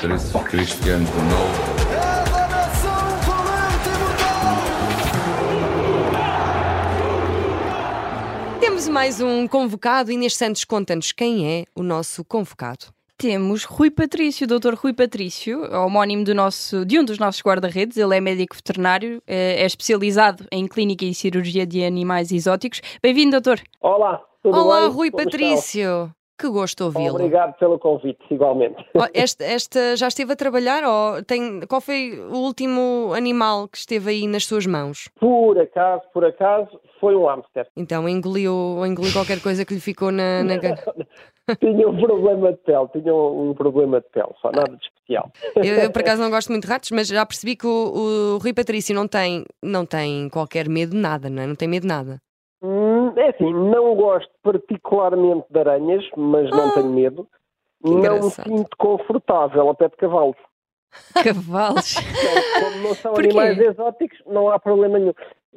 Cristiano Ronaldo. Temos mais um convocado. Inês Santos conta-nos quem é o nosso convocado. Temos Rui Patrício, Dr. Rui Patrício, homónimo do nosso, de um dos nossos guarda-redes. Ele é médico veterinário, é especializado em clínica e cirurgia de animais exóticos. Bem-vindo, doutor. Olá, tudo Olá, bem? Rui Como Patrício. Que gosto ouvi-lo. Obrigado pelo convite, igualmente. Oh, Esta, esta já esteve a trabalhar? Ou tem, qual foi o último animal que esteve aí nas suas mãos? Por acaso, por acaso, foi um hamster. Então engoliu, engoliu qualquer coisa que lhe ficou na. na... Tinha um problema de pele, tinha um problema de pele, só nada de especial. Eu, eu, por acaso não gosto muito de ratos, mas já percebi que o, o Rui Patrício não tem, não tem qualquer medo de nada, não é? Não tem medo de nada. Hum, É assim, não gosto particularmente de aranhas, mas não Ah, tenho medo. Não me sinto confortável ao pé de cavalos. Cavalos. Como não são Porquê? animais exóticos, não há problema nenhum.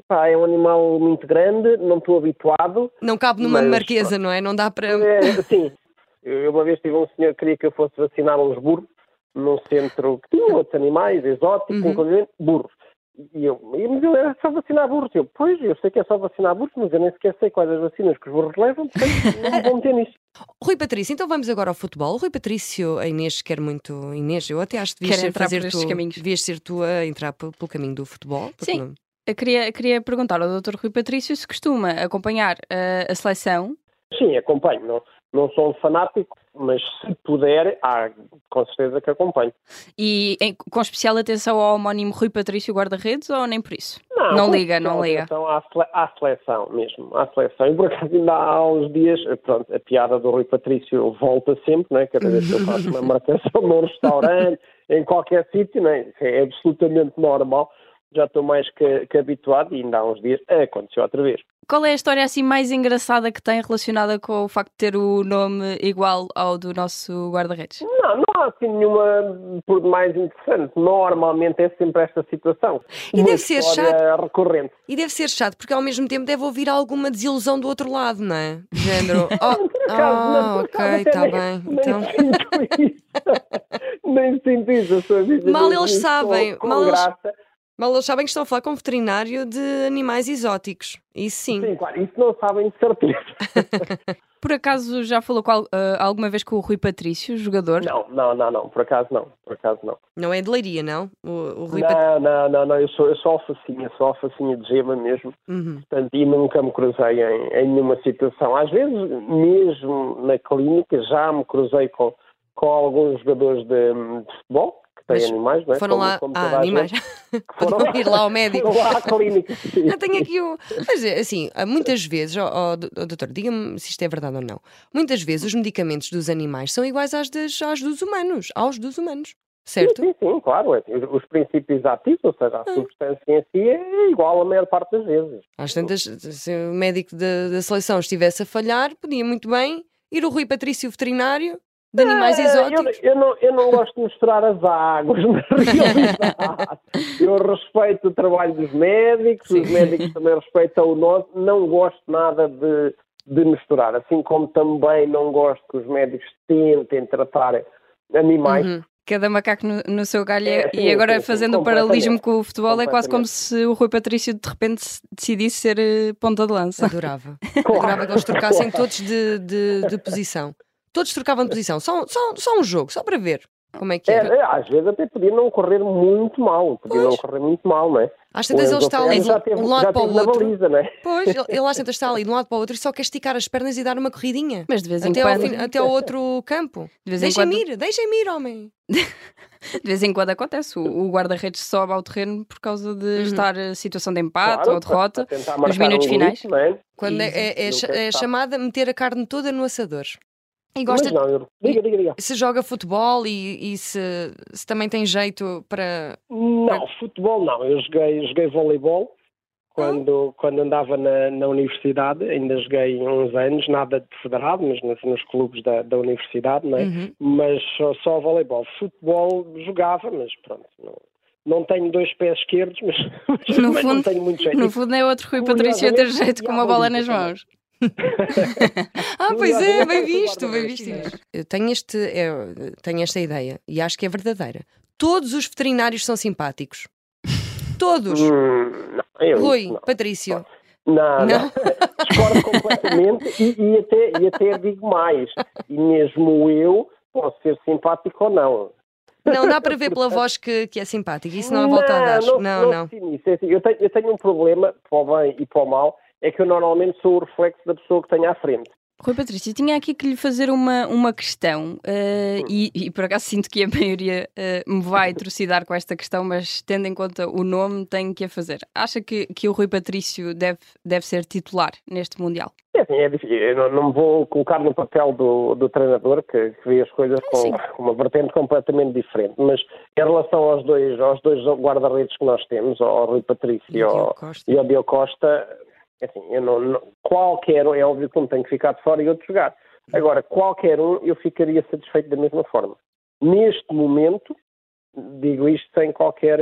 Pá, é um animal muito grande, não estou habituado. Não cabe numa Mas- marquesa, não é? Não dá para. É, sim. Eu uma vez tive um senhor que queria que eu fosse vacinar uns burros num centro que tinha outros animais exóticos, Uhum. inclusive burros. E eu, e- mas eu era só vacinar burros. Eu, pois, eu sei que é só vacinar burros, mas eu nem sequer sei quais as vacinas que os burros levam, portanto não vou meter nisso. Rui Patrício, então vamos agora ao futebol. Rui Patrício, a Inês quer muito. Inês, eu até acho que devias fazer por estes tu, caminhos. devias ser tu a entrar pe- pelo caminho do futebol. Sim. não- Eu queria, queria perguntar ao Dr. Rui Patrício se costuma acompanhar eh, a seleção. Sim, acompanho. Não, não sou um fanático, mas se puder, há, com certeza que acompanho. E em- com especial atenção ao homónimo Rui Patrício guarda-redes ou nem por isso? Não, Não liga, não liga. Então, à, sele- à seleção mesmo, à seleção. E por acaso ainda há uns dias, pronto, a piada do Rui Patrício volta sempre, não é? Cada vez que eu faço uma marcação num restaurante, em qualquer sítio, é? Isso é absolutamente normal. Já estou mais que, que habituado e ainda há uns dias aconteceu outra vez. Qual é a história assim mais engraçada que tem relacionada com o facto de ter o nome igual ao do nosso guarda-redes? Não, não há assim nenhuma por mais interessante. Normalmente é sempre esta situação. E Uma deve ser história recorrente. E deve ser chato, porque ao mesmo tempo deve ouvir alguma desilusão do outro lado, não é? Género. Oh, ah, por ok, está bem. Nem Então. sinto isso. nem sinto isso. A sua vida Mal eles sabem, Com, com mal eles- Mas eles sabem que estão a falar com um veterinário de animais exóticos. Isso sim. Sim, claro. Isso não sabem de certeza. Por acaso já falou com al- eh, alguma vez com o Rui Patrício, jogador? Não, não, não, não. Por acaso não. Por acaso não. Não é de leiria, não? O, o Rui Pat- Não, não, não, não. Eu sou, eu sou alfacinha. Sou alfacinha de gema mesmo. Uhum. Portanto, e nunca me cruzei em, em nenhuma situação. Às vezes, mesmo na clínica, já me cruzei com, com alguns jogadores de, de futebol que têm animais, não é? Foram Como- lá. como Ah, animais. Foram foram ir lá ao médico. Foram lá à clínica. Eu tenho aqui o. Mas assim, muitas vezes, do- ó, doutor, diga-me se isto é verdade ou não. Muitas vezes os medicamentos dos animais são iguais às, das, às dos humanos. Aos dos humanos. Certo? Sim, sim, sim, claro. é. Os, os princípios ativos, ou seja, a substância em si é igual a maior parte das vezes. Às tantas, se o médico da, da seleção estivesse a falhar, podia muito bem ir o Rui Patrício veterinário de animais É, exóticos. Eu, eu não, eu não gosto de misturar as águas, na realidade. Eu respeito o trabalho dos médicos, os médicos também respeitam o nosso. Não gosto nada de, de misturar. Assim como também não gosto que os médicos tentem tratar animais. Uhum. Cada macaco no, no seu galho. É, e sim, agora, sim, sim, fazendo o paralelismo com o futebol, é quase como se o Rui Patrício de repente se- decidisse ser eh, ponta de lança. Adorava. Claro, Adorava que eles trocassem claro. todos de, de, de posição. Todos trocavam de posição. Só, só, só um jogo, só para ver como é que É, era. é, às vezes até podia não correr muito mal, podia Pois. não correr muito mal, não é? Às tantas ele está ali de um lado para o outro. baliza, não é? Pois, ele, ele às tantas está ali de um lado para o outro e só quer esticar as pernas e dar uma corridinha. Mas de vez em Até ao, quando, fim- até ao outro campo. de Deixem-me quando, ir, deixem-me ir, homem. de vez em quando acontece. O, o guarda-redes sobe ao terreno por causa de estar a situação de empate Claro, ou derrota. nos minutos um finais. não é? Quando é, é, é, é sabe. chamada meter a carne toda no assador. E Mas gosta, não, eu... diga, diga, diga. se joga futebol e, e se, se também tem jeito para. Não, futebol não. Eu joguei, joguei voleibol quando, quando andava na, na universidade, ainda joguei uns anos, nada de federado, mas nos, nos clubes da, da universidade, não é? Uhum. Mas só, só voleibol. Futebol jogava, mas pronto, não, não tenho dois pés esquerdos, mas, mas mas não fundo- tenho muito jeito. No fundo é outro Rui Patrício ter jeito com uma bola nas mãos. Ah, pois é, bem visto, bem visto. Eu tenho, este, eu tenho esta ideia e acho que é verdadeira. Todos os veterinários são simpáticos. Todos. Hum, não, eu, Rui, não. Patrício. Não, Não? não. discordo completamente e, e até, e até digo mais. E mesmo eu posso ser simpático ou não. Não dá para ver pela voz que, que é simpática. Isso não há volta a dar. Não, Não, não. isso. É assim, Eu tenho, eu tenho um problema, para o bem e para o mal, é que eu normalmente sou o reflexo da pessoa que tenho à frente. Rui Patrício, tinha aqui que lhe fazer uma, uma questão eh, e, e por acaso sinto que a maioria eh, me vai trucidar com esta questão, mas tendo em conta o nome, tenho que a fazer. Acha que, que o Rui Patrício deve, deve ser titular neste Mundial? É assim, é difícil. Eu não, não me vou colocar no papel do, do treinador, que, que vê as coisas sim. com uma vertente completamente diferente. Mas em relação aos dois, aos dois guarda-redes que nós temos, ao Rui Patrício E e ao ao, Diogo Costa. É assim, eu não, não- qualquer um, é óbvio que um tem que ficar de fora e outro jogar. Agora, qualquer um, eu ficaria satisfeito da mesma forma. Neste momento, digo isto sem qualquer,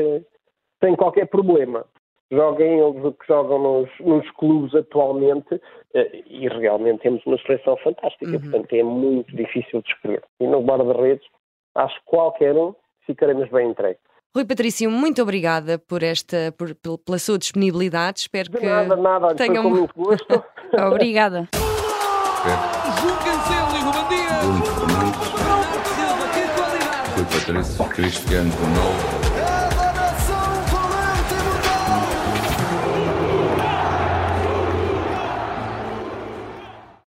sem qualquer problema. Joguem eles o que jogam nos, nos clubes atualmente eh, e realmente temos uma seleção fantástica. Portanto, é muito difícil de escolher. E no guarda-redes, acho que qualquer um ficaremos bem entregue. Rui Patrício, muito obrigada por esta, por- pel- pela sua disponibilidade. Espero De que nada, nada. Foi tenham com muito gosto. Obrigada. Rui Patrício, Cristiano Ronaldo,